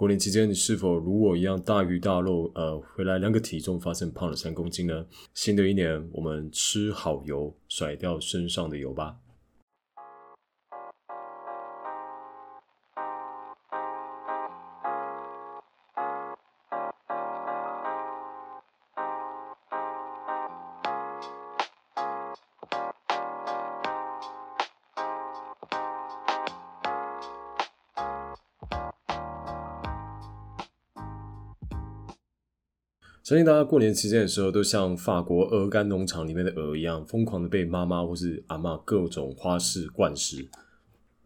过年期间，你是否如我一样大鱼大肉？呃，回来量个体重，发现胖了三公斤呢？新的一年，我们吃好油，甩掉身上的油吧。相信大家过年期间的时候，都像法国鹅肝农场里面的鹅一样，疯狂的被妈妈或是阿妈各种花式灌食。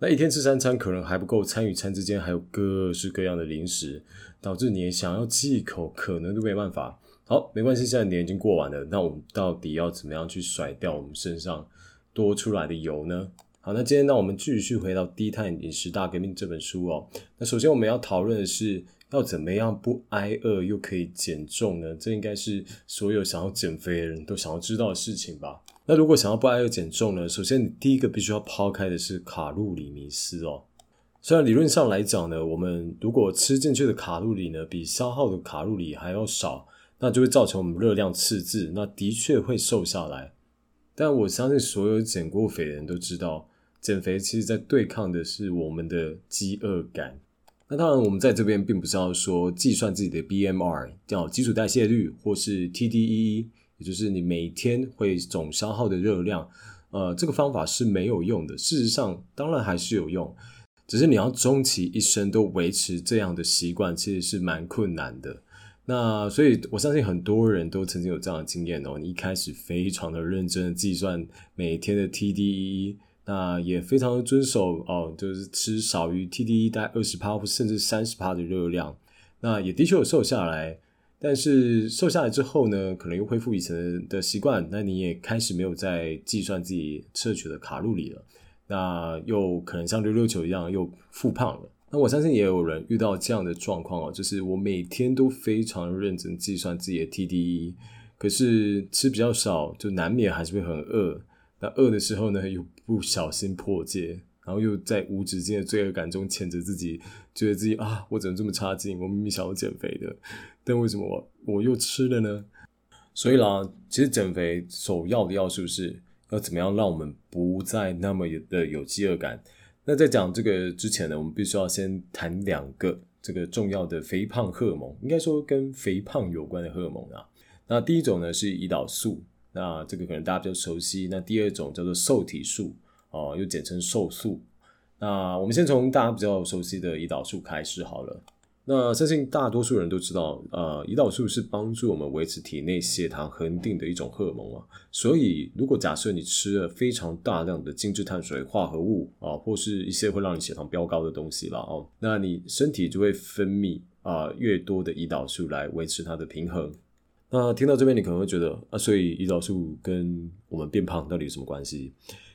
那一天吃三餐可能还不够，餐与餐之间还有各式各样的零食，导致你想要忌口可能都没办法。好，没关系，现在年已经过完了，那我们到底要怎么样去甩掉我们身上多出来的油呢？好，那今天呢，我们继续回到《低碳饮食大革命》这本书哦。那首先我们要讨论的是。要怎么样不挨饿又可以减重呢？这应该是所有想要减肥的人都想要知道的事情吧。那如果想要不挨饿减重呢？首先你第一个必须要抛开的是卡路里迷思哦。虽然理论上来讲呢，我们如果吃进去的卡路里呢比消耗的卡路里还要少，那就会造成我们热量赤字，那的确会瘦下来。但我相信所有减过肥的人都知道，减肥其实在对抗的是我们的饥饿感。那当然，我们在这边并不是要说计算自己的 BMR，叫基础代谢率，或是 TDEE，也就是你每天会总消耗的热量。呃，这个方法是没有用的。事实上，当然还是有用，只是你要终其一生都维持这样的习惯，其实是蛮困难的。那所以，我相信很多人都曾经有这样的经验哦。你一开始非常的认真的计算每天的 TDEE。那也非常的遵守哦，就是吃少于 TDE 大概二十帕或甚至三十帕的热量。那也的确有瘦下来，但是瘦下来之后呢，可能又恢复以前的习惯。那你也开始没有在计算自己摄取的卡路里了。那又可能像溜溜球一样又复胖了。那我相信也有人遇到这样的状况哦，就是我每天都非常认真计算自己的 TDE，可是吃比较少，就难免还是会很饿。那饿的时候呢，又不小心破戒，然后又在无止境的罪恶感中谴责自己，觉得自己啊，我怎么这么差劲？我明明想要减肥的，但为什么我我又吃了呢？所以啦，其实减肥首要的要素是要怎么样让我们不再那么的有饥饿感。那在讲这个之前呢，我们必须要先谈两个这个重要的肥胖荷尔蒙，应该说跟肥胖有关的荷尔蒙啊。那第一种呢是胰岛素。那这个可能大家比较熟悉。那第二种叫做受体素，哦，又简称瘦素。那我们先从大家比较熟悉的胰岛素开始好了。那相信大多数人都知道，呃，胰岛素是帮助我们维持体内血糖恒定的一种荷尔蒙啊。所以，如果假设你吃了非常大量的精致碳水化合物啊，或是一些会让你血糖飙高的东西了哦，那你身体就会分泌啊越多的胰岛素来维持它的平衡。那听到这边，你可能会觉得啊，所以胰岛素跟我们变胖到底有什么关系？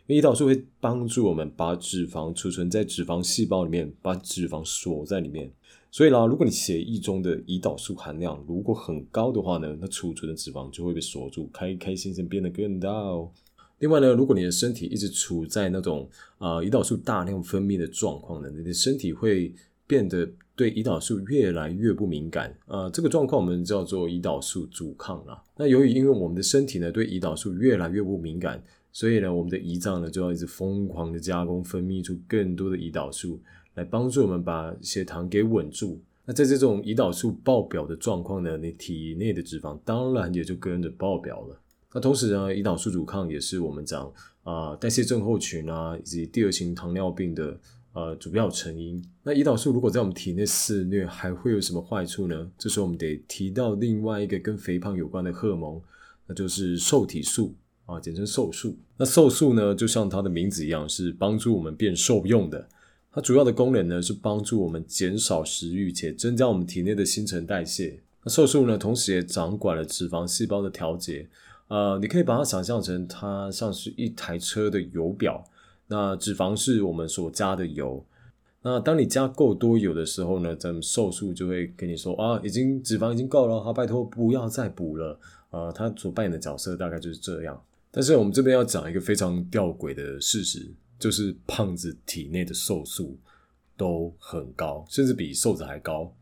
因为胰岛素会帮助我们把脂肪储存在脂肪细胞里面，把脂肪锁在里面。所以啦，如果你血液中的胰岛素含量如果很高的话呢，那储存的脂肪就会被锁住，开开心心变得更大哦。另外呢，如果你的身体一直处在那种啊胰岛素大量分泌的状况呢，你的身体会变得。对胰岛素越来越不敏感，呃，这个状况我们叫做胰岛素阻抗啦。那由于因为我们的身体呢对胰岛素越来越不敏感，所以呢我们的胰脏呢就要一直疯狂的加工，分泌出更多的胰岛素来帮助我们把血糖给稳住。那在这种胰岛素爆表的状况呢，你体内的脂肪当然也就跟着爆表了。那同时呢，胰岛素阻抗也是我们讲啊代谢症候群啊以及第二型糖尿病的。呃，主要成因。那胰岛素如果在我们体内肆虐，还会有什么坏处呢？这时候我们得提到另外一个跟肥胖有关的荷尔蒙，那就是瘦体素啊，简称瘦素。那瘦素呢，就像它的名字一样，是帮助我们变瘦用的。它主要的功能呢，是帮助我们减少食欲，且增加我们体内的新陈代谢。那瘦素呢，同时也掌管了脂肪细胞的调节。呃，你可以把它想象成它像是一台车的油表。那脂肪是我们所加的油，那当你加够多油的时候呢，咱们瘦素就会跟你说啊，已经脂肪已经够了，好，拜托不要再补了。呃，它所扮演的角色大概就是这样。但是我们这边要讲一个非常吊诡的事实，就是胖子体内的瘦素都很高，甚至比瘦子还高。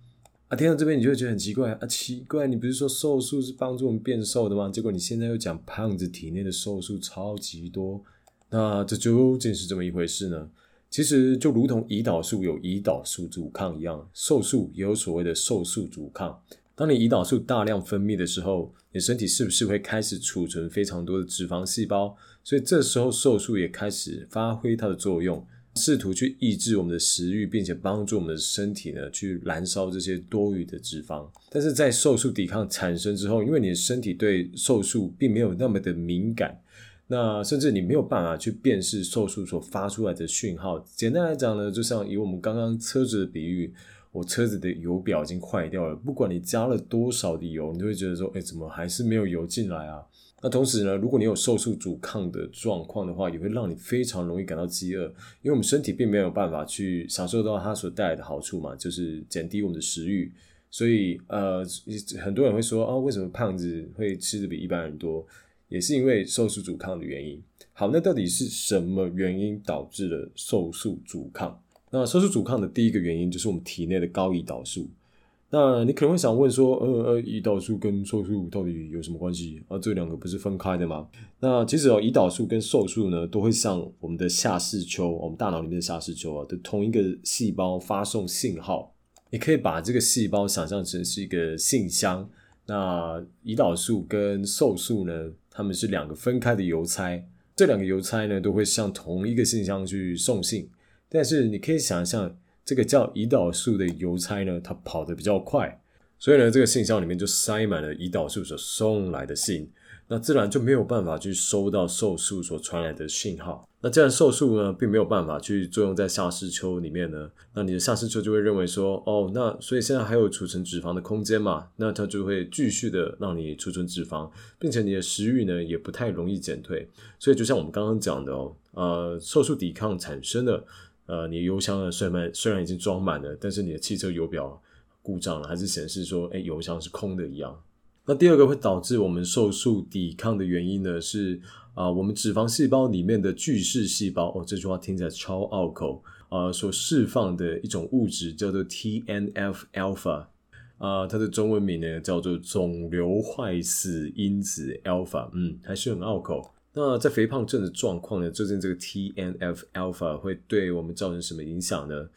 啊，听到这边你就会觉得很奇怪啊，奇怪，你不是说瘦素是帮助我们变瘦的吗？结果你现在又讲胖子体内的瘦素超级多，那这究竟是怎么一回事呢？其实就如同胰岛素有胰岛素阻抗一样，瘦素也有所谓的瘦素阻抗。当你胰岛素大量分泌的时候，你身体是不是会开始储存非常多的脂肪细胞？所以这时候瘦素也开始发挥它的作用。试图去抑制我们的食欲，并且帮助我们的身体呢去燃烧这些多余的脂肪。但是在瘦素抵抗产生之后，因为你的身体对瘦素并没有那么的敏感，那甚至你没有办法去辨识瘦素所发出来的讯号。简单来讲呢，就像以我们刚刚车子的比喻，我车子的油表已经坏掉了，不管你加了多少的油，你都会觉得说，哎，怎么还是没有油进来啊？那同时呢，如果你有瘦素阻抗的状况的话，也会让你非常容易感到饥饿，因为我们身体并没有办法去享受到它所带来的好处嘛，就是减低我们的食欲。所以呃，很多人会说啊，为什么胖子会吃的比一般人多？也是因为瘦素阻抗的原因。好，那到底是什么原因导致了瘦素阻抗？那瘦素阻抗的第一个原因就是我们体内的高胰岛素。那你可能会想问说，呃呃，胰岛素跟瘦素到底有什么关系啊？这两个不是分开的吗？那其实哦，胰岛素跟瘦素呢，都会向我们的下视丘，我们大脑里面的下视丘啊的同一个细胞发送信号。你可以把这个细胞想象成是一个信箱。那胰岛素跟瘦素呢，他们是两个分开的邮差，这两个邮差呢，都会向同一个信箱去送信。但是你可以想象。这个叫胰岛素的邮差呢，他跑得比较快，所以呢，这个信箱里面就塞满了胰岛素所送来的信，那自然就没有办法去收到瘦素所传来的信号。那既然瘦素呢，并没有办法去作用在下视丘里面呢，那你的下视丘就会认为说，哦，那所以现在还有储存脂肪的空间嘛？那它就会继续的让你储存脂肪，并且你的食欲呢，也不太容易减退。所以就像我们刚刚讲的哦，呃，瘦素抵抗产生的。呃，你的油箱的虽然虽然已经装满了，但是你的汽车油表故障了，还是显示说，哎，油箱是空的一样。那第二个会导致我们瘦素抵抗的原因呢，是啊，我们脂肪细胞里面的巨噬细胞哦，这句话听起来超拗口啊，所释放的一种物质叫做 TNF alpha 啊，它的中文名呢叫做肿瘤坏死因子 alpha，嗯，还是很拗口。那在肥胖症的状况呢？究竟这个 TNF alpha 会对我们造成什么影响呢？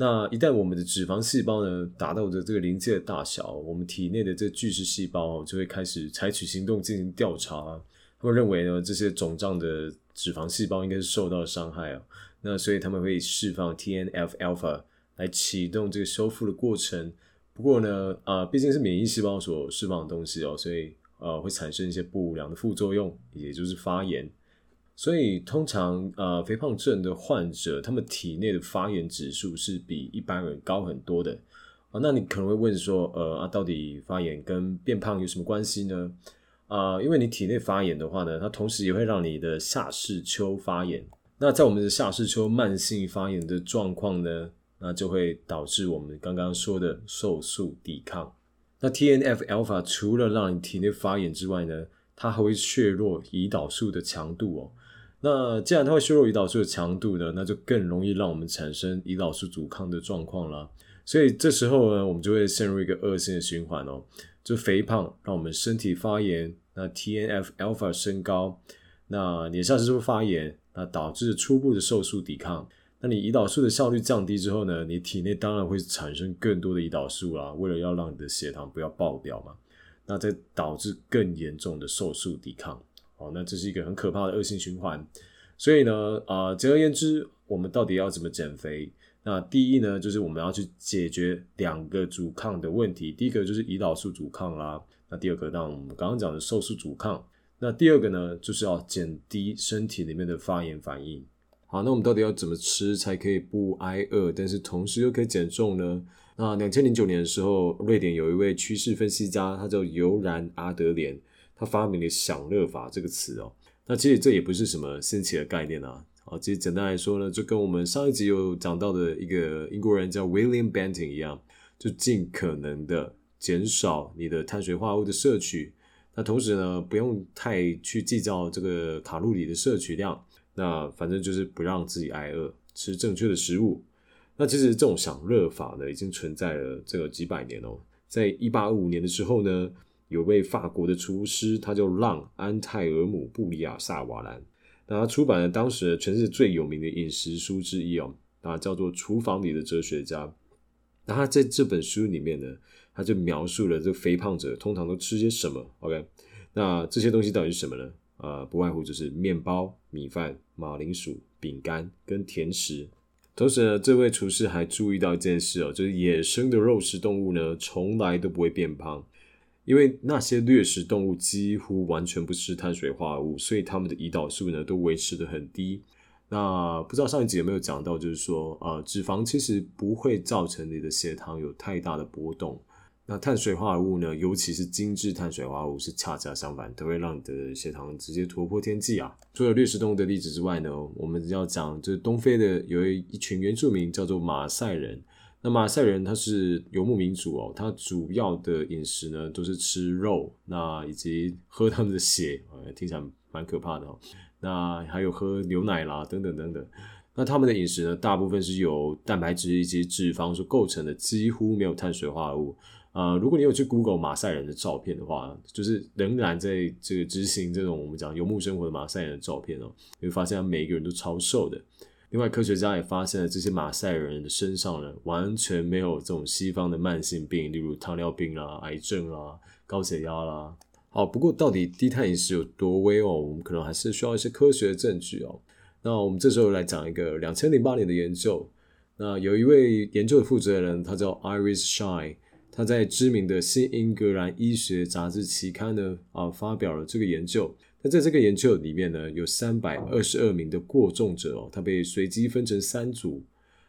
那一旦我们的脂肪细胞呢达到的这个临界的大小，我们体内的这个巨噬细胞就会开始采取行动进行调查。他们认为呢，这些肿胀的脂肪细胞应该是受到伤害啊。那所以他们会释放 TNF alpha 来启动这个修复的过程。不过呢，啊，毕竟是免疫细胞所释放的东西哦，所以。呃，会产生一些不良的副作用，也就是发炎。所以通常呃，肥胖症的患者，他们体内的发炎指数是比一般人高很多的啊。那你可能会问说，呃啊，到底发炎跟变胖有什么关系呢？啊，因为你体内发炎的话呢，它同时也会让你的下视丘发炎。那在我们的下视丘慢性发炎的状况呢，那就会导致我们刚刚说的瘦素抵抗。那 TNF alpha 除了让你体内发炎之外呢，它还会削弱胰岛素的强度哦。那既然它会削弱胰岛素的强度呢，那就更容易让我们产生胰岛素阻抗的状况啦。所以这时候呢，我们就会陷入一个恶性的循环哦。就肥胖让我们身体发炎，那 TNF alpha 升高，那你的下视丘发炎，那导致初步的瘦素抵抗。那你胰岛素的效率降低之后呢？你体内当然会产生更多的胰岛素啦，为了要让你的血糖不要爆表嘛，那再导致更严重的瘦素抵抗。哦，那这是一个很可怕的恶性循环。所以呢，啊，简而言之，我们到底要怎么减肥？那第一呢，就是我们要去解决两个阻抗的问题。第一个就是胰岛素阻抗啦，那第二个，当我们刚刚讲的瘦素阻抗。那第二个呢，就是要减低身体里面的发炎反应。好，那我们到底要怎么吃才可以不挨饿，但是同时又可以减重呢？那两千零九年的时候，瑞典有一位趋势分析家，他叫尤然阿德连，他发明了“享乐法”这个词哦。那其实这也不是什么新奇的概念啊。好，其实简单来说呢，就跟我们上一集有讲到的一个英国人叫 William Bentin 一样，就尽可能的减少你的碳水化合物的摄取，那同时呢，不用太去计较这个卡路里的摄取量。那反正就是不让自己挨饿，吃正确的食物。那其实这种享乐法呢，已经存在了这个几百年哦。在一八二五年的时候呢，有位法国的厨师，他叫让安泰尔姆布里亚萨瓦兰，那他出版了当时全世界最有名的饮食书之一哦，那叫做《厨房里的哲学家》。那他在这本书里面呢，他就描述了这个肥胖者通常都吃些什么。OK，那这些东西到底是什么呢？呃，不外乎就是面包、米饭、马铃薯、饼干跟甜食。同时呢，这位厨师还注意到一件事哦，就是野生的肉食动物呢，从来都不会变胖，因为那些掠食动物几乎完全不吃碳水化合物，所以它们的胰岛素呢都维持的很低。那不知道上一集有没有讲到，就是说，呃，脂肪其实不会造成你的血糖有太大的波动。那碳水化合物呢？尤其是精致碳水化合物是恰恰相反，都会让你的血糖直接突破天际啊！除了掠食动物的例子之外呢，我们要讲就是东非的有一一群原住民叫做马赛人。那马赛人他是游牧民族哦，他主要的饮食呢都是吃肉，那以及喝他们的血，听起来蛮可怕的哦。那还有喝牛奶啦，等等等等。那他们的饮食呢，大部分是由蛋白质以及脂肪所构成的，几乎没有碳水化合物。呃，如果你有去 Google 马赛人的照片的话，就是仍然在这个执行这种我们讲游牧生活的马赛人的照片哦，你会发现每一个人都超瘦的。另外，科学家也发现了这些马赛人的身上呢，完全没有这种西方的慢性病，例如糖尿病啦、癌症啦、高血压啦。好，不过到底低碳饮食有多危哦？我们可能还是需要一些科学的证据哦。那我们这时候来讲一个两千零八年的研究。那有一位研究的负责人，他叫 Iris Shine。他在知名的《新英格兰医学杂志》期刊呢啊发表了这个研究。那在这个研究里面呢，有三百二十二名的过重者哦，他被随机分成三组。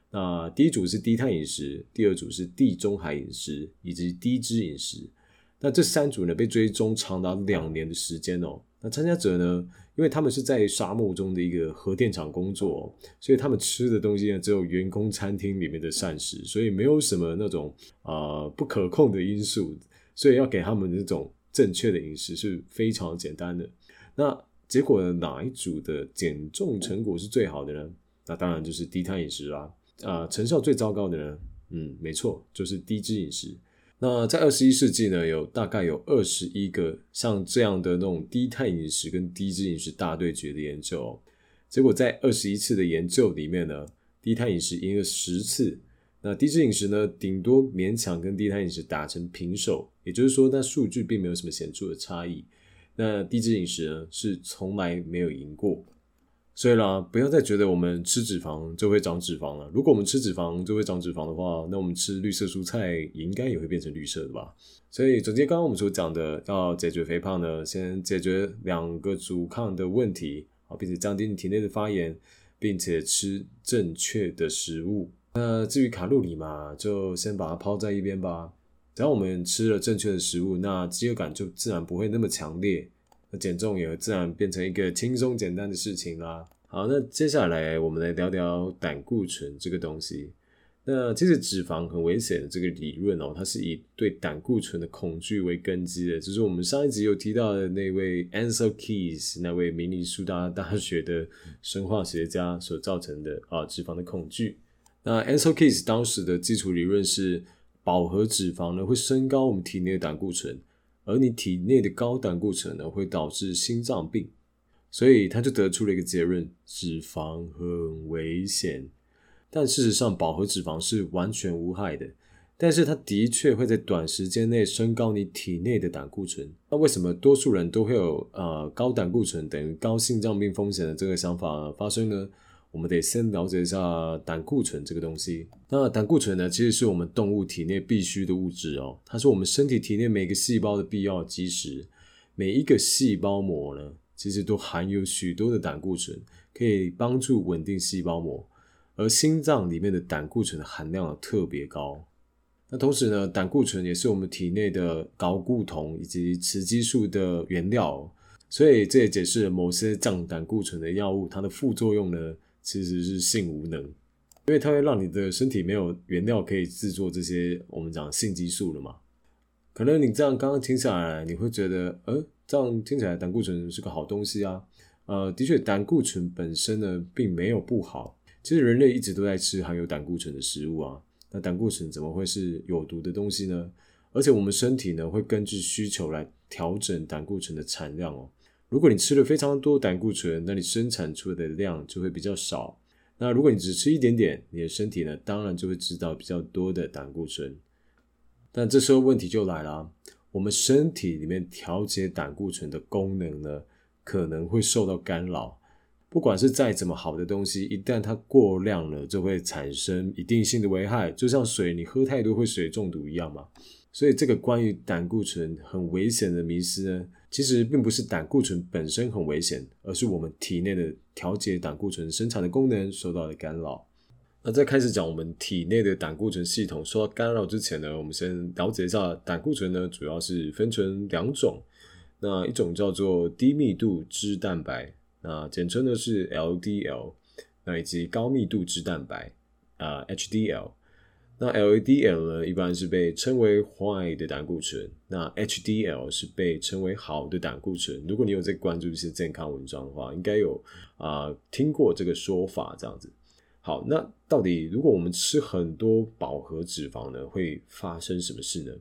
那第一组是低碳饮食，第二组是地中海饮食，以及低脂饮食。那这三组呢被追踪长达两年的时间哦。那参加者呢？因为他们是在沙漠中的一个核电厂工作，所以他们吃的东西呢只有员工餐厅里面的膳食，所以没有什么那种啊不可控的因素，所以要给他们这种正确的饮食是非常简单的。那结果呢？哪一组的减重成果是最好的呢？那当然就是低碳饮食啦。啊，成效最糟糕的呢？嗯，没错，就是低脂饮食。那在二十一世纪呢，有大概有二十一个像这样的那种低碳饮食跟低脂饮食大对决的研究，结果在二十一次的研究里面呢，低碳饮食赢了十次，那低脂饮食呢，顶多勉强跟低碳饮食打成平手，也就是说，那数据并没有什么显著的差异。那低脂饮食呢，是从来没有赢过。所以啦，不要再觉得我们吃脂肪就会长脂肪了。如果我们吃脂肪就会长脂肪的话，那我们吃绿色蔬菜应该也会变成绿色的吧？所以总结刚刚我们所讲的，要解决肥胖呢，先解决两个阻抗的问题啊，并且降低你体内的发炎，并且吃正确的食物。那至于卡路里嘛，就先把它抛在一边吧。只要我们吃了正确的食物，那饥饿感就自然不会那么强烈。那减重也自然变成一个轻松简单的事情啦。好，那接下来我们来聊聊胆固醇这个东西。那其实脂肪很危险的这个理论哦，它是以对胆固醇的恐惧为根基的。就是我们上一集有提到的那位 Ansel Keys，那位明尼苏达大学的生化学家所造成的啊脂肪的恐惧。那 Ansel Keys 当时的基础理论是，饱和脂肪呢会升高我们体内的胆固醇。而你体内的高胆固醇呢，会导致心脏病，所以他就得出了一个结论：脂肪很危险。但事实上，饱和脂肪是完全无害的，但是它的确会在短时间内升高你体内的胆固醇。那为什么多数人都会有呃高胆固醇等于高心脏病风险的这个想法发生呢？我们得先了解一下胆固醇这个东西。那胆固醇呢，其实是我们动物体内必需的物质哦，它是我们身体体内每个细胞的必要基石。每一个细胞膜呢，其实都含有许多的胆固醇，可以帮助稳定细胞膜。而心脏里面的胆固醇的含量特别高。那同时呢，胆固醇也是我们体内的睾固酮以及雌激素的原料，所以这也解释了某些降胆固醇的药物它的副作用呢。其实是性无能，因为它会让你的身体没有原料可以制作这些我们讲性激素了嘛。可能你这样刚刚听下来，你会觉得，呃，这样听起来胆固醇是个好东西啊。呃，的确，胆固醇本身呢并没有不好，其实人类一直都在吃含有胆固醇的食物啊，那胆固醇怎么会是有毒的东西呢？而且我们身体呢会根据需求来调整胆固醇的产量哦。如果你吃了非常多胆固醇，那你生产出的量就会比较少。那如果你只吃一点点，你的身体呢当然就会制造比较多的胆固醇。但这时候问题就来了，我们身体里面调节胆固醇的功能呢可能会受到干扰。不管是再怎么好的东西，一旦它过量了，就会产生一定性的危害，就像水，你喝太多会水中毒一样嘛。所以，这个关于胆固醇很危险的迷思呢，其实并不是胆固醇本身很危险，而是我们体内的调节胆固醇生产的功能受到了干扰。那在开始讲我们体内的胆固醇系统受到干扰之前呢，我们先了解一下胆固醇呢，主要是分成两种，那一种叫做低密度脂蛋白。那简称呢是 LDL，那以及高密度脂蛋白啊 HDL。那 LDL 呢一般是被称为坏的胆固醇，那 HDL 是被称为好的胆固醇。如果你有在关注一些健康文章的话，应该有啊听过这个说法这样子。好，那到底如果我们吃很多饱和脂肪呢，会发生什么事呢？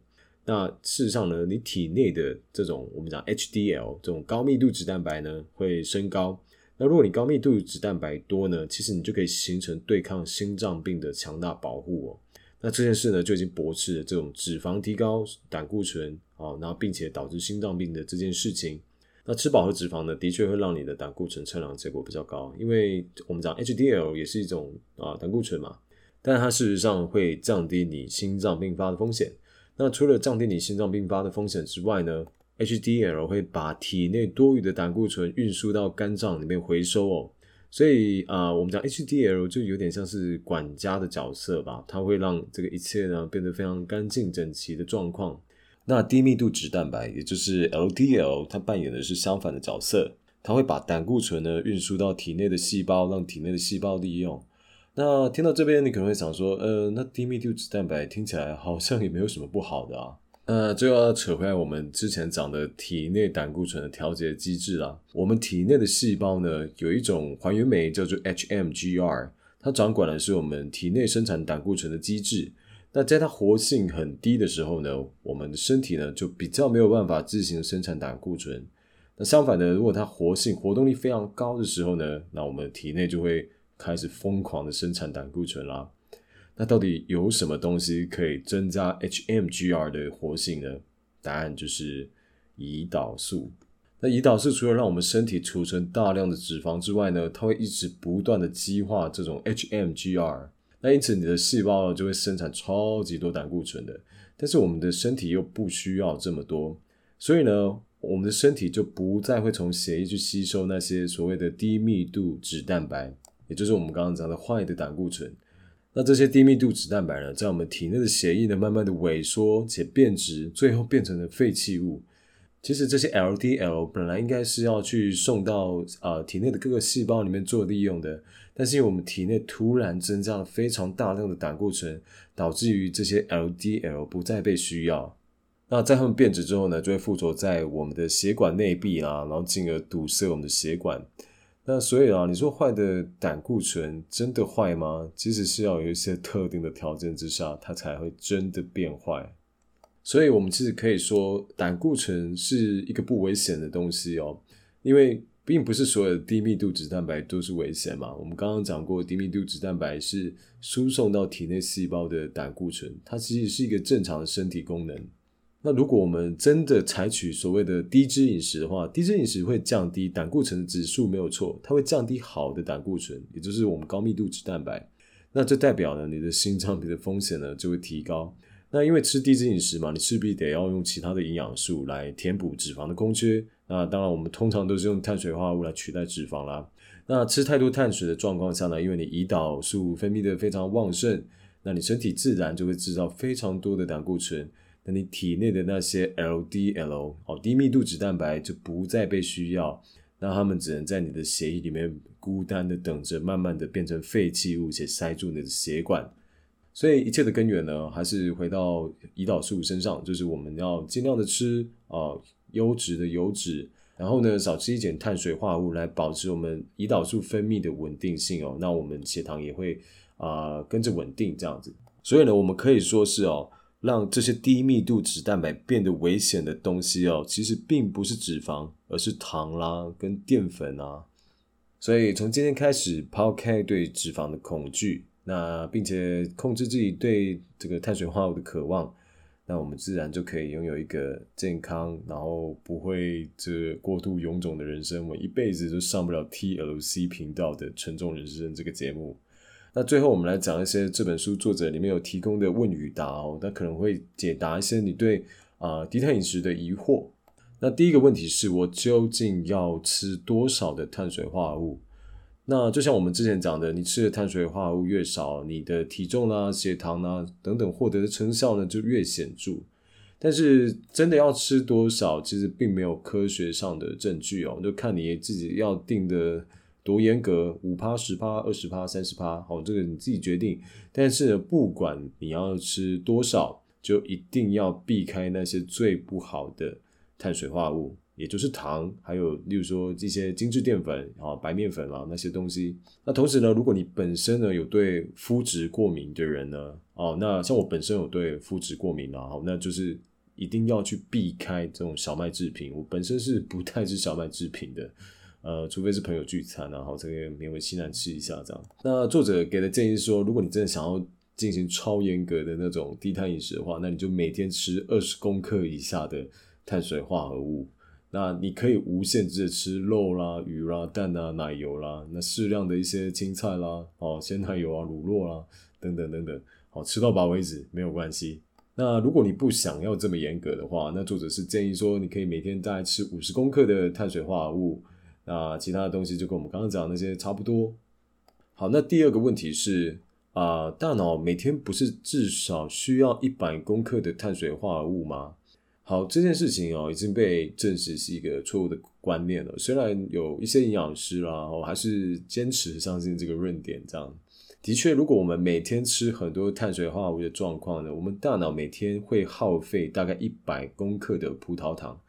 那事实上呢，你体内的这种我们讲 HDL 这种高密度脂蛋白呢会升高。那如果你高密度脂蛋白多呢，其实你就可以形成对抗心脏病的强大保护哦。那这件事呢就已经驳斥了这种脂肪提高胆固醇啊，然后并且导致心脏病的这件事情。那吃饱和脂肪呢，的确会让你的胆固醇测量结果比较高，因为我们讲 HDL 也是一种啊胆固醇嘛，但它事实上会降低你心脏病发的风险。那除了降低你心脏病发的风险之外呢，HDL 会把体内多余的胆固醇运输到肝脏里面回收哦。所以啊，我们讲 HDL 就有点像是管家的角色吧，它会让这个一切呢变得非常干净整齐的状况。那低密度脂蛋白，也就是 LDL，它扮演的是相反的角色，它会把胆固醇呢运输到体内的细胞，让体内的细胞利用。那听到这边，你可能会想说，呃，那低密度脂蛋白听起来好像也没有什么不好的啊。那就要扯回来我们之前讲的体内胆固醇的调节机制啦。我们体内的细胞呢，有一种还原酶叫做 HMGR，它掌管的是我们体内生产胆固醇的机制。那在它活性很低的时候呢，我们的身体呢就比较没有办法自行生产胆固醇。那相反的，如果它活性活动力非常高的时候呢，那我们体内就会开始疯狂的生产胆固醇啦。那到底有什么东西可以增加 HMGR 的活性呢？答案就是胰岛素。那胰岛素除了让我们身体储存大量的脂肪之外呢，它会一直不断的激化这种 HMGR。那因此你的细胞就会生产超级多胆固醇的。但是我们的身体又不需要这么多，所以呢，我们的身体就不再会从血液去吸收那些所谓的低密度脂蛋白。也就是我们刚刚讲的坏的胆固醇，那这些低密度脂蛋白呢，在我们体内的血液呢，慢慢的萎缩且变质，最后变成了废弃物。其实这些 LDL 本来应该是要去送到啊体内的各个细胞里面做利用的，但是因为我们体内突然增加了非常大量的胆固醇，导致于这些 LDL 不再被需要。那在它们变质之后呢，就会附着在我们的血管内壁啊，然后进而堵塞我们的血管。那所以啊，你说坏的胆固醇真的坏吗？其实是要有一些特定的条件之下，它才会真的变坏。所以，我们其实可以说，胆固醇是一个不危险的东西哦，因为并不是所有的低密度脂蛋白都是危险嘛。我们刚刚讲过，低密度脂蛋白是输送到体内细胞的胆固醇，它其实是一个正常的身体功能。那如果我们真的采取所谓的低脂饮食的话，低脂饮食会降低胆固醇的指数，没有错，它会降低好的胆固醇，也就是我们高密度脂蛋白。那这代表呢，你的心脏病的风险呢就会提高。那因为吃低脂饮食嘛，你势必得要用其他的营养素来填补脂肪的空缺。那当然，我们通常都是用碳水化合物来取代脂肪啦。那吃太多碳水的状况下呢，因为你胰岛素分泌的非常旺盛，那你身体自然就会制造非常多的胆固醇。那你体内的那些 LDL 哦，低密度脂蛋白就不再被需要，那它们只能在你的血液里面孤单的等着，慢慢的变成废弃物，且塞住你的血管。所以一切的根源呢，还是回到胰岛素身上，就是我们要尽量的吃啊优质的油脂，然后呢，少吃一点碳水化合物来保持我们胰岛素分泌的稳定性哦，那我们血糖也会啊跟着稳定这样子。所以呢，我们可以说是哦，让这些低密度脂蛋白变得危险的东西哦，其实并不是脂肪，而是糖啦跟淀粉啊。所以从今天开始，抛开对脂肪的恐惧，那并且控制自己对这个碳水化合物的渴望。那我们自然就可以拥有一个健康，然后不会这过度臃肿的人生。我一辈子都上不了 TLC 频道的沉重人生这个节目。那最后我们来讲一些这本书作者里面有提供的问与答哦，那可能会解答一些你对啊低碳饮食的疑惑。那第一个问题是我究竟要吃多少的碳水化合物？那就像我们之前讲的，你吃的碳水化合物越少，你的体重啦、血糖啦等等获得的成效呢就越显著。但是真的要吃多少，其实并没有科学上的证据哦，就看你自己要定的多严格，五趴、十趴、二十趴、三十趴，好，这个你自己决定。但是，不管你要吃多少，就一定要避开那些最不好的碳水化合物。也就是糖，还有例如说这些精致淀粉啊、白面粉啊那些东西。那同时呢，如果你本身呢有对麸质过敏的人呢，哦，那像我本身有对麸质过敏啊，好，那就是一定要去避开这种小麦制品。我本身是不太吃小麦制品的，呃，除非是朋友聚餐，然后这个勉为其难吃一下这样。那作者给的建议说，如果你真的想要进行超严格的那种低碳饮食的话，那你就每天吃二十公克以下的碳水化合物。那你可以无限制的吃肉啦、鱼啦、蛋啊、奶油啦，那适量的一些青菜啦、哦鲜奶油啊、乳酪啦等等等等，好吃到饱为止没有关系。那如果你不想要这么严格的话，那作者是建议说你可以每天大概吃五十公克的碳水化合物，那其他的东西就跟我们刚刚讲的那些差不多。好，那第二个问题是啊，大脑每天不是至少需要一百公克的碳水化合物吗？好，这件事情哦已经被证实是一个错误的观念了。虽然有一些营养师啦，我还是坚持相信这个论点。这样的确，如果我们每天吃很多碳水化合物的状况呢，我们大脑每天会耗费大概一百公克的葡萄糖。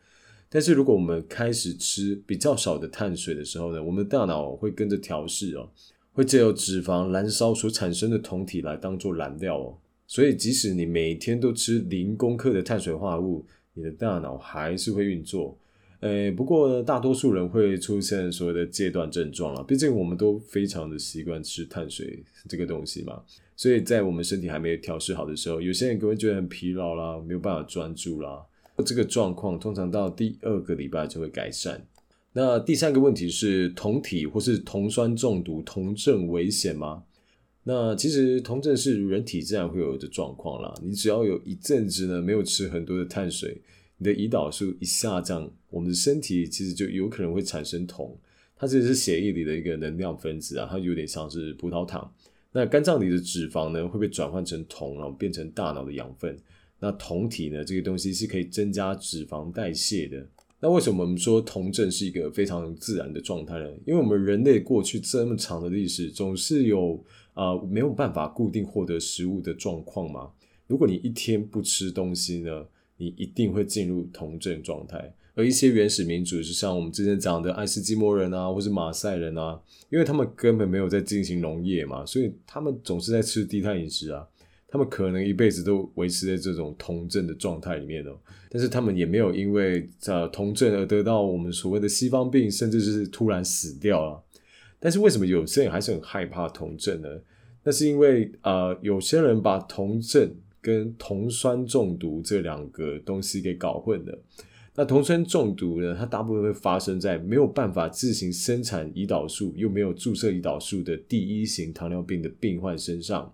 但是如果我们开始吃比较少的碳水的时候呢，我们的大脑会跟着调试哦，会借由脂肪燃烧所产生的酮体来当做燃料哦。所以即使你每天都吃零公克的碳水化合物，你的大脑还是会运作，诶，不过呢，大多数人会出现所谓的戒断症状了。毕竟我们都非常的习惯吃碳水这个东西嘛，所以在我们身体还没有调试好的时候，有些人可能会觉得很疲劳啦，没有办法专注啦。这个状况通常到第二个礼拜就会改善。那第三个问题是，酮体或是酮酸中毒、酮症危险吗？那其实酮症是人体自然会有的状况啦。你只要有一阵子呢没有吃很多的碳水，你的胰岛素一下降，我们的身体其实就有可能会产生酮。它其实是血液里的一个能量分子啊，它有点像是葡萄糖。那肝脏里的脂肪呢会被转换成酮，然后变成大脑的养分。那酮体呢这个东西是可以增加脂肪代谢的。那为什么我们说酮症是一个非常自然的状态呢？因为我们人类过去这么长的历史，总是有啊没有办法固定获得食物的状况嘛。如果你一天不吃东西呢，你一定会进入酮症状态。而一些原始民族，就像我们之前讲的爱斯基摩人啊，或是马赛人啊，因为他们根本没有在进行农业嘛，所以他们总是在吃低碳饮食啊。他们可能一辈子都维持在这种酮症的状态里面哦，但是他们也没有因为呃酮症而得到我们所谓的西方病，甚至是突然死掉了。但是为什么有些人还是很害怕酮症呢？那是因为呃有些人把酮症跟酮酸中毒这两个东西给搞混了。那酮酸中毒呢，它大部分会发生在没有办法自行生产胰岛素又没有注射胰岛素的第一型糖尿病的病患身上。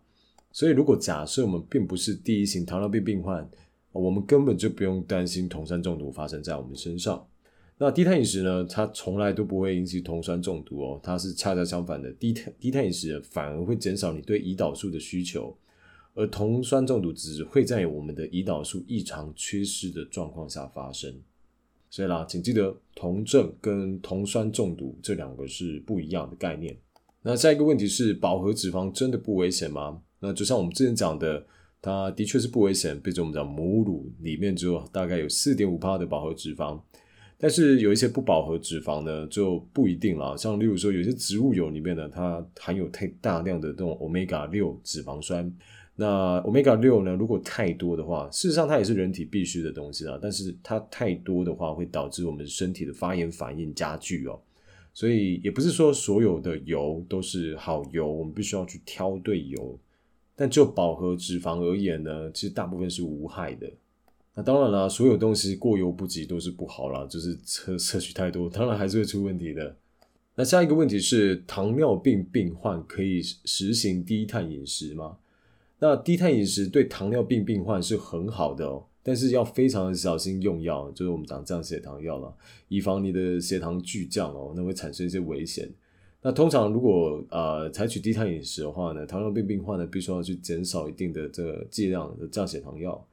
所以，如果假设我们并不是第一型糖尿病病患，我们根本就不用担心酮酸中毒发生在我们身上。那低碳饮食呢？它从来都不会引起酮酸中毒哦，它是恰恰相反的。低碳低碳饮食反而会减少你对胰岛素的需求，而酮酸中毒只会在我们的胰岛素异常缺失的状况下发生。所以啦，请记得酮症跟酮酸中毒这两个是不一样的概念。那下一个问题是：饱和脂肪真的不危险吗？那就像我们之前讲的，它的确是不危险。毕竟我们讲母乳里面只有大概有四点五帕的饱和脂肪，但是有一些不饱和脂肪呢，就不一定了。像例如说，有些植物油里面呢，它含有太大量的这种 omega 六脂肪酸。那 omega 六呢，如果太多的话，事实上它也是人体必需的东西啊。但是它太多的话，会导致我们身体的发炎反应加剧哦。所以也不是说所有的油都是好油，我们必须要去挑对油。但就饱和脂肪而言呢，其实大部分是无害的。那当然了，所有东西过犹不及都是不好啦，就是 摄摄取太多，当然还是会出问题的。那下一个问题是，糖尿病病患可以实行低碳饮食吗？那低碳饮食对糖尿病病患是很好的哦，但是要非常的小心用药，就是我们讲降血糖药了，以防你的血糖巨降哦，那会产生一些危险。那通常如果呃采取低碳饮食的话呢，糖尿病病患呢必须要去减少一定的这个剂量的降血糖药。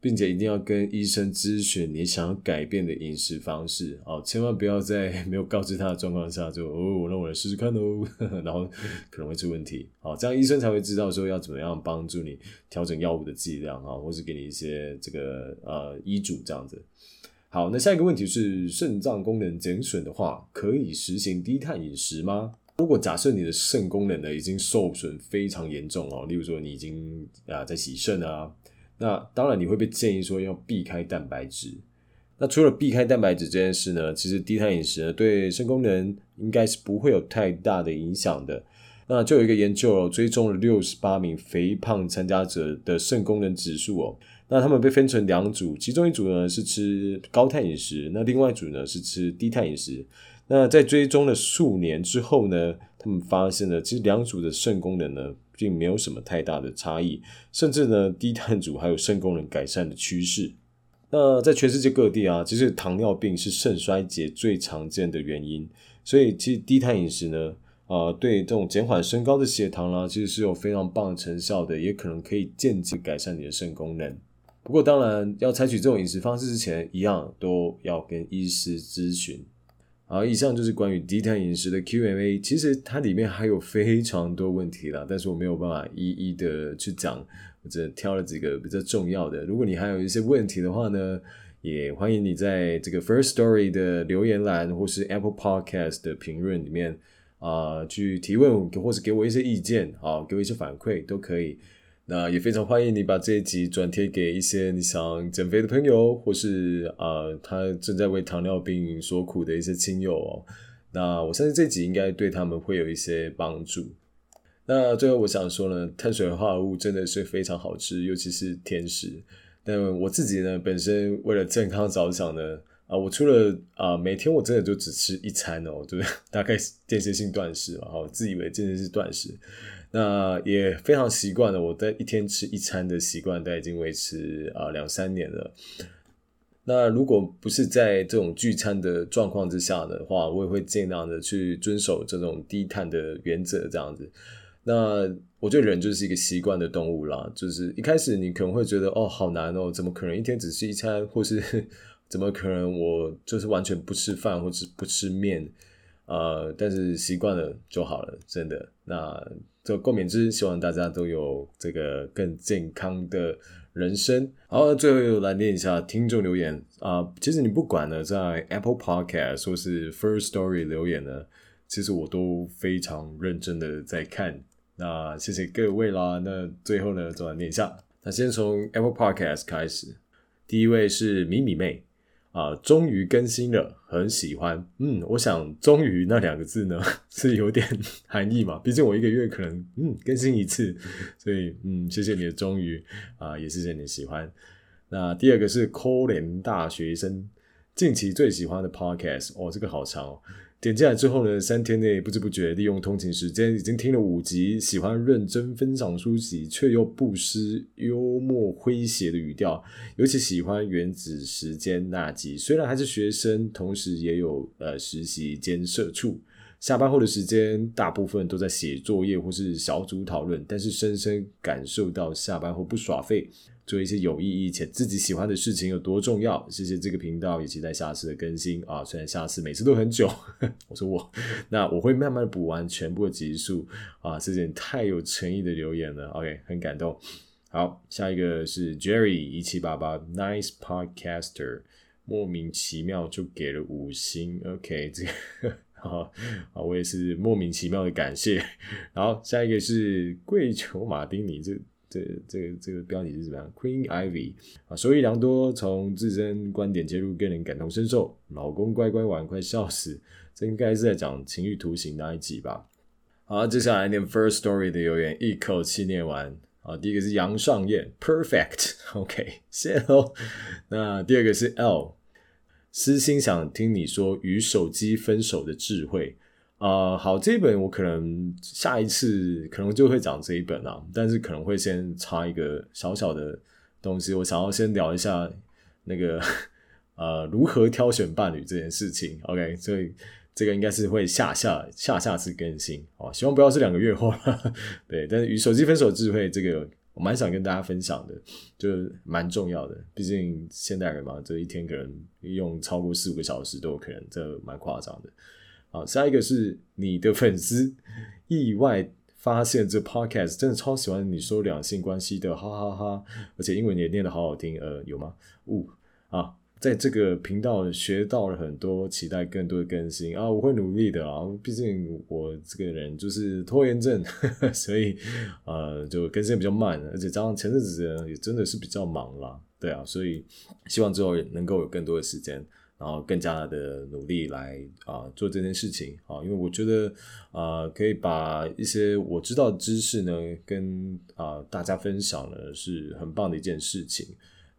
并且一定要跟医生咨询你想要改变的饮食方式哦，千万不要在没有告知他的状况下就哦，那我来试试看哦，然后可能会出问题。好，这样医生才会知道说要怎么样帮助你调整药物的剂量啊，或是给你一些这个呃医嘱这样子。好，那下一个问题是肾脏功能减损的话，可以实行低碳饮食吗？如果假设你的肾功能呢已经受损非常严重哦，例如说你已经啊在洗肾啊。那当然，你会被建议说要避开蛋白质。那除了避开蛋白质这件事呢，其实低碳饮食呢对肾功能应该是不会有太大的影响的。那就有一个研究哦，追踪了六十八名肥胖参加者的肾功能指数哦。那他们被分成两组，其中一组呢是吃高碳饮食，那另外一组呢是吃低碳饮食。那在追踪了数年之后呢，他们发现了其实两组的肾功能呢。并没有什么太大的差异，甚至呢，低碳组还有肾功能改善的趋势。那在全世界各地啊，其实糖尿病是肾衰竭最常见的原因，所以其实低碳饮食呢，啊，对这种减缓升高的血糖啦，其实是有非常棒的成效的，也可能可以间接改善你的肾功能。不过，当然要采取这种饮食方式之前，一样都要跟医师咨询。好，以上就是关于低碳饮食的 Q&A。其实它里面还有非常多问题啦，但是我没有办法一一的去讲，我只挑了几个比较重要的。如果你还有一些问题的话呢，也欢迎你在这个 First Story 的留言栏或是 Apple Podcast 的评论里面啊去提问，或是给我一些意见啊，给我一些反馈都可以。那也非常欢迎你把这一集转贴给一些你想减肥的朋友，或是啊他正在为糖尿病所苦的一些亲友哦。那我相信这集应该对他们会有一些帮助。那最后我想说呢，碳水化合物真的是非常好吃，尤其是甜食。但我自己呢，本身为了健康着想呢，啊，我除了啊每天我真的就只吃一餐哦，就是大概间歇性断食嘛，好，自以为间歇性断食。那也非常习惯了，我在一天吃一餐的习惯，都已经维持啊两三年了。那如果不是在这种聚餐的状况之下的话，我也会尽量的去遵守这种低碳的原则，这样子。那我觉得人就是一个习惯的动物啦，就是一开始你可能会觉得哦好难哦，怎么可能一天只吃一餐，或是 怎么可能我就是完全不吃饭或者不吃面？呃，但是习惯了就好了，真的。那这共勉之，希望大家都有这个更健康的人生。好，最后又来念一下听众留言啊。其实你不管呢，在 Apple Podcast 或是 First Story 留言呢，其实我都非常认真的在看。那谢谢各位啦。那最后呢，再来念一下。那先从 Apple Podcast 开始，第一位是米米妹。啊，终于更新了，很喜欢。嗯，我想“终于”那两个字呢，是有点含义嘛。毕竟我一个月可能嗯更新一次，所以嗯，谢谢你的“终于”啊，也谢谢你的喜欢。那第二个是科联大学生近期最喜欢的 podcast，哦，这个好长哦。点进来之后呢，三天内不知不觉利用通勤时间已经听了五集。喜欢认真分享书籍，却又不失幽默诙谐的语调。尤其喜欢原子时间那集，虽然还是学生，同时也有呃实习兼社畜。下班后的时间，大部分都在写作业或是小组讨论，但是深深感受到下班后不耍废。做一些有意义且自己喜欢的事情有多重要？谢谢这个频道，也期待下次的更新啊！虽然下次每次都很久，我说我，那我会慢慢的补完全部的集数啊！这件太有诚意的留言了，OK，很感动。好，下一个是 Jerry 一七八八，Nice podcaster，莫名其妙就给了五星，OK，这个好，好，我也是莫名其妙的感谢。然后下一个是跪求马丁尼，这这这个这个标题是怎么样？Queen Ivy 啊，收益良多，从自身观点切入，更能感同身受。老公乖乖玩，快笑死！这应该是在讲情欲图形那一集吧？好，接下来念 First Story 的留言，一口气念完。啊，第一个是杨尚燕，Perfect，OK，谢喽。那第二个是 L。私心想听你说与手机分手的智慧啊，好，这一本我可能下一次可能就会讲这一本啊，但是可能会先插一个小小的东西，我想要先聊一下那个呃如何挑选伴侣这件事情，OK，所以这个应该是会下下下下次更新哦，希望不要是两个月后了，对，但是与手机分手智慧这个。我蛮想跟大家分享的，就蛮重要的。毕竟现代人嘛，这一天可能用超过四五个小时都有可能，这蛮夸张的。好，下一个是你的粉丝 意外发现这 podcast 真的超喜欢你说两性关系的，哈哈哈！而且英文也念得好好听，呃，有吗？呜啊！在这个频道学到了很多，期待更多的更新啊！我会努力的啊，毕竟我这个人就是拖延症，所以呃就更新比较慢，而且加上前阵子也真的是比较忙啦，对啊，所以希望之后能够有更多的时间，然后更加的努力来啊做这件事情啊，因为我觉得啊可以把一些我知道的知识呢跟啊大家分享呢是很棒的一件事情。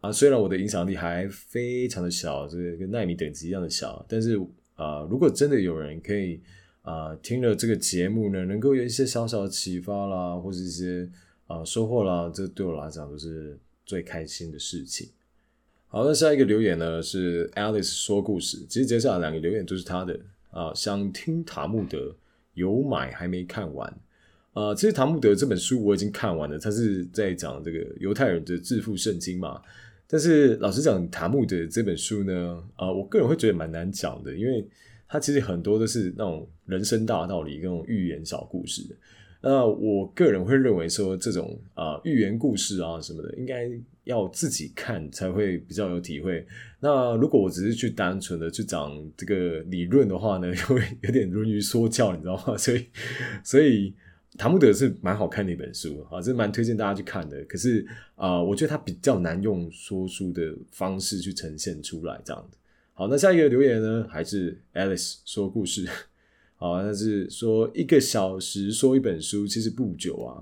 啊，虽然我的影响力还非常的小，这个跟纳米等级一样的小，但是啊，如果真的有人可以啊听了这个节目呢，能够有一些小小的启发啦，或者一些啊收获啦，这对我来讲都是最开心的事情。好，那下一个留言呢是 Alice 说故事，其实接下来两个留言都是他的啊，想听塔木德有买还没看完啊，其实塔木德这本书我已经看完了，他是在讲这个犹太人的致富圣经嘛。但是老实讲，塔木德这本书呢，啊，我个人会觉得蛮难讲的，因为它其实很多都是那种人生大道理、那种寓言小故事。那我个人会认为说，这种啊寓言故事啊什么的，应该要自己看才会比较有体会。那如果我只是去单纯的去讲这个理论的话呢，会有点容于说教，你知道吗？所以，所以。塔木德是蛮好看的一本书啊，这蛮推荐大家去看的。可是啊，我觉得它比较难用说书的方式去呈现出来，这样子。好，那下一个留言呢，还是 Alice 说故事。好，那是说一个小时说一本书，其实不久啊。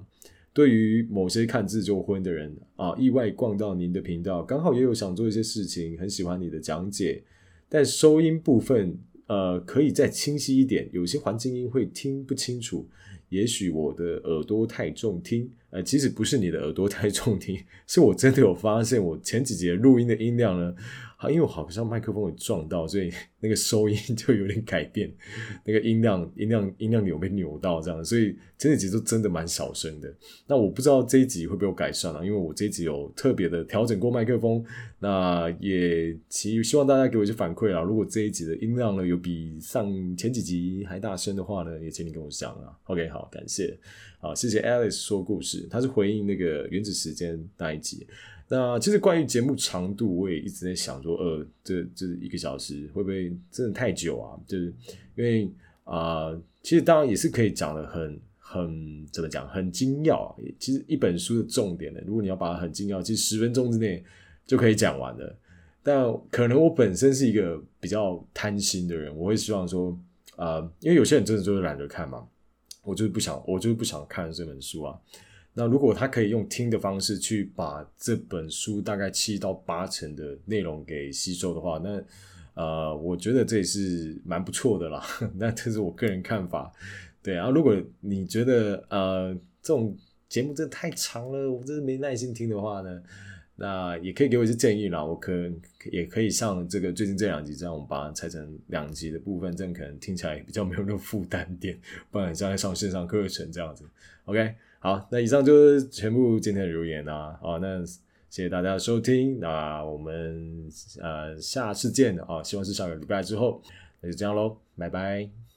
对于某些看字就昏的人啊，意外逛到您的频道，刚好也有想做一些事情，很喜欢你的讲解，但收音部分呃可以再清晰一点，有些环境音会听不清楚。也许我的耳朵太重听，呃，其实不是你的耳朵太重听，是我真的有发现，我前几节录音的音量呢。好，因为我好像麦克风有撞到，所以那个收音就有点改变，那个音量音量音量扭被扭到这样，所以这一集都真的蛮小声的。那我不知道这一集会不会有改善啊？因为我这一集有特别的调整过麦克风，那也其希望大家给我一些反馈啊。如果这一集的音量呢有比上前几集还大声的话呢，也请你跟我讲啊。OK，好，感谢，好，谢谢 Alice 说故事，他是回应那个原子时间那一集。那其实关于节目长度，我也一直在想说，呃，这这一个小时会不会真的太久啊？就是因为啊，其实当然也是可以讲的很很怎么讲，很精要。其实一本书的重点呢，如果你要把它很精要，其实十分钟之内就可以讲完了。但可能我本身是一个比较贪心的人，我会希望说，啊，因为有些人真的就是懒得看嘛，我就是不想，我就是不想看这本书啊。那如果他可以用听的方式去把这本书大概七到八成的内容给吸收的话，那呃，我觉得这也是蛮不错的啦。那这是我个人看法，对啊。如果你觉得呃这种节目真的太长了，我真是没耐心听的话呢，那也可以给我一些建议啦。我可也可以像这个最近这两集这样，我们把它拆成两集的部分，这样可能听起来比较没有那么负担点，不然像在上线上课程这样子。OK。好，那以上就是全部今天的留言啦。哦，那谢谢大家的收听，那我们呃下次见啊，希望是下个礼拜之后，那就这样喽，拜拜。